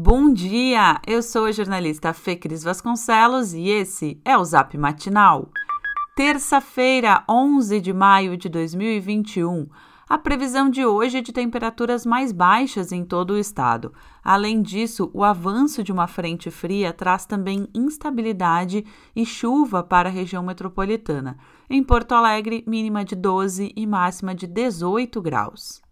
Bom dia! Eu sou a jornalista Fê Cris Vasconcelos e esse é o Zap Matinal. Terça-feira, 11 de maio de 2021. A previsão de hoje é de temperaturas mais baixas em todo o estado. Além disso, o avanço de uma frente fria traz também instabilidade e chuva para a região metropolitana. Em Porto Alegre, mínima de 12 e máxima de 18 graus.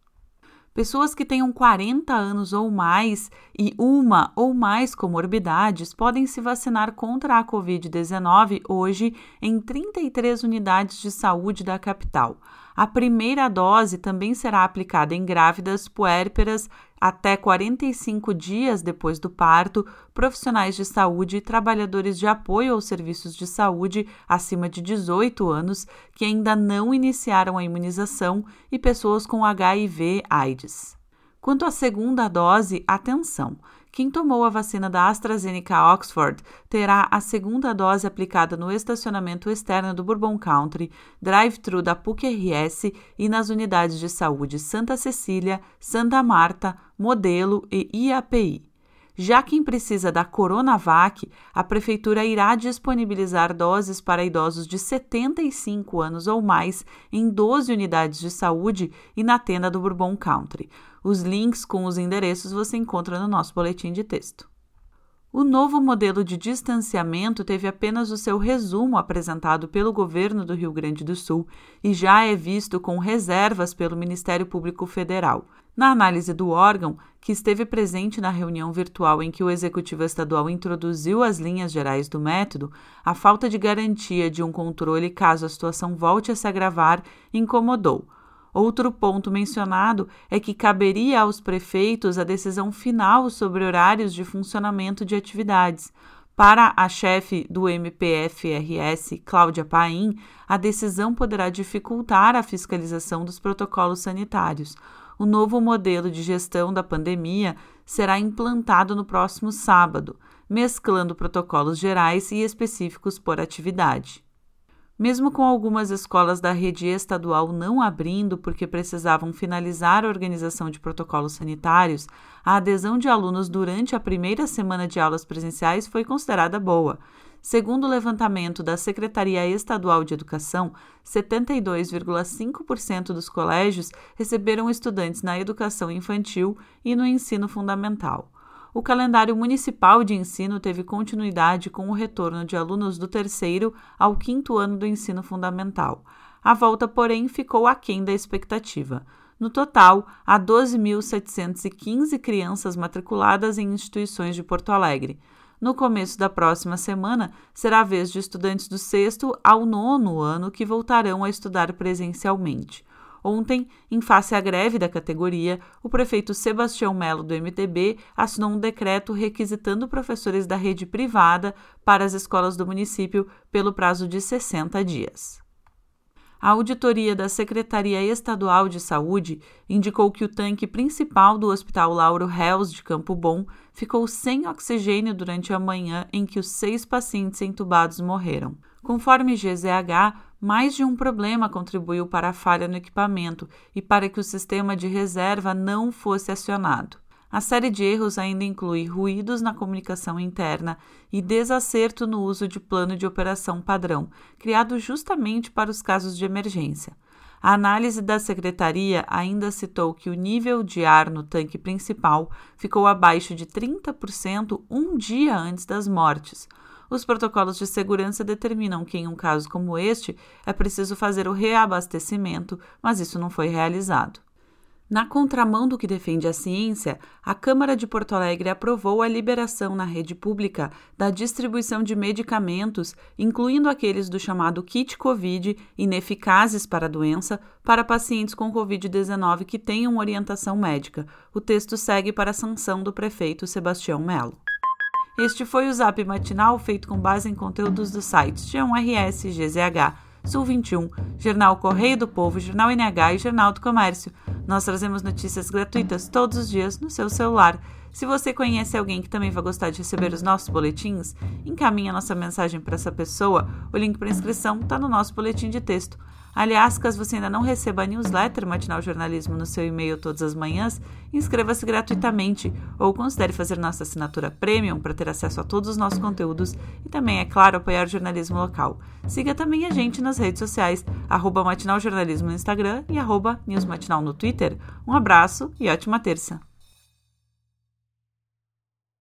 Pessoas que tenham 40 anos ou mais e uma ou mais comorbidades podem se vacinar contra a Covid-19 hoje em 33 unidades de saúde da capital. A primeira dose também será aplicada em grávidas, puérperas, até 45 dias depois do parto, profissionais de saúde e trabalhadores de apoio aos serviços de saúde acima de 18 anos que ainda não iniciaram a imunização e pessoas com HIV/AIDS. Quanto à segunda dose, atenção! Quem tomou a vacina da AstraZeneca Oxford terá a segunda dose aplicada no estacionamento externo do Bourbon Country, drive-thru da PUC-RS e nas unidades de saúde Santa Cecília, Santa Marta, Modelo e IAPI. Já quem precisa da Coronavac, a Prefeitura irá disponibilizar doses para idosos de 75 anos ou mais em 12 unidades de saúde e na tenda do Bourbon Country. Os links com os endereços você encontra no nosso boletim de texto. O novo modelo de distanciamento teve apenas o seu resumo apresentado pelo governo do Rio Grande do Sul e já é visto com reservas pelo Ministério Público Federal. Na análise do órgão, que esteve presente na reunião virtual em que o Executivo Estadual introduziu as linhas gerais do método, a falta de garantia de um controle caso a situação volte a se agravar incomodou. Outro ponto mencionado é que caberia aos prefeitos a decisão final sobre horários de funcionamento de atividades. Para a chefe do MPFRS, Cláudia Paim, a decisão poderá dificultar a fiscalização dos protocolos sanitários o novo modelo de gestão da pandemia será implantado no próximo sábado, mesclando protocolos gerais e específicos por atividade. Mesmo com algumas escolas da rede estadual não abrindo porque precisavam finalizar a organização de protocolos sanitários, a adesão de alunos durante a primeira semana de aulas presenciais foi considerada boa, Segundo o levantamento da Secretaria Estadual de Educação, 72,5% dos colégios receberam estudantes na educação infantil e no ensino fundamental. O calendário municipal de ensino teve continuidade com o retorno de alunos do terceiro ao quinto ano do ensino fundamental. A volta, porém, ficou aquém da expectativa. No total, há 12.715 crianças matriculadas em instituições de Porto Alegre. No começo da próxima semana, será a vez de estudantes do sexto ao nono ano que voltarão a estudar presencialmente. Ontem, em face à greve da categoria, o prefeito Sebastião Melo do MTB assinou um decreto requisitando professores da rede privada para as escolas do município pelo prazo de 60 dias. A auditoria da Secretaria Estadual de Saúde indicou que o tanque principal do Hospital Lauro Reus de Campo Bom ficou sem oxigênio durante a manhã em que os seis pacientes entubados morreram. Conforme GZH, mais de um problema contribuiu para a falha no equipamento e para que o sistema de reserva não fosse acionado. A série de erros ainda inclui ruídos na comunicação interna e desacerto no uso de plano de operação padrão, criado justamente para os casos de emergência. A análise da secretaria ainda citou que o nível de ar no tanque principal ficou abaixo de 30% um dia antes das mortes. Os protocolos de segurança determinam que, em um caso como este, é preciso fazer o reabastecimento, mas isso não foi realizado. Na contramão do que defende a ciência, a Câmara de Porto Alegre aprovou a liberação na rede pública da distribuição de medicamentos, incluindo aqueles do chamado kit Covid, ineficazes para a doença, para pacientes com Covid-19 que tenham orientação médica. O texto segue para a sanção do prefeito Sebastião Melo. Este foi o Zap Matinal, feito com base em conteúdos dos sites G1RS, GZH, Sul 21, Jornal Correio do Povo, Jornal NH e Jornal do Comércio. Nós trazemos notícias gratuitas todos os dias no seu celular. Se você conhece alguém que também vai gostar de receber os nossos boletins, encaminhe a nossa mensagem para essa pessoa. O link para inscrição está no nosso boletim de texto. Aliás, caso você ainda não receba a newsletter Matinal Jornalismo no seu e-mail todas as manhãs, inscreva-se gratuitamente ou considere fazer nossa assinatura premium para ter acesso a todos os nossos conteúdos e também, é claro, apoiar o jornalismo local. Siga também a gente nas redes sociais, arroba Matinal Jornalismo no Instagram e arroba Newsmatinal no Twitter. Um abraço e ótima terça!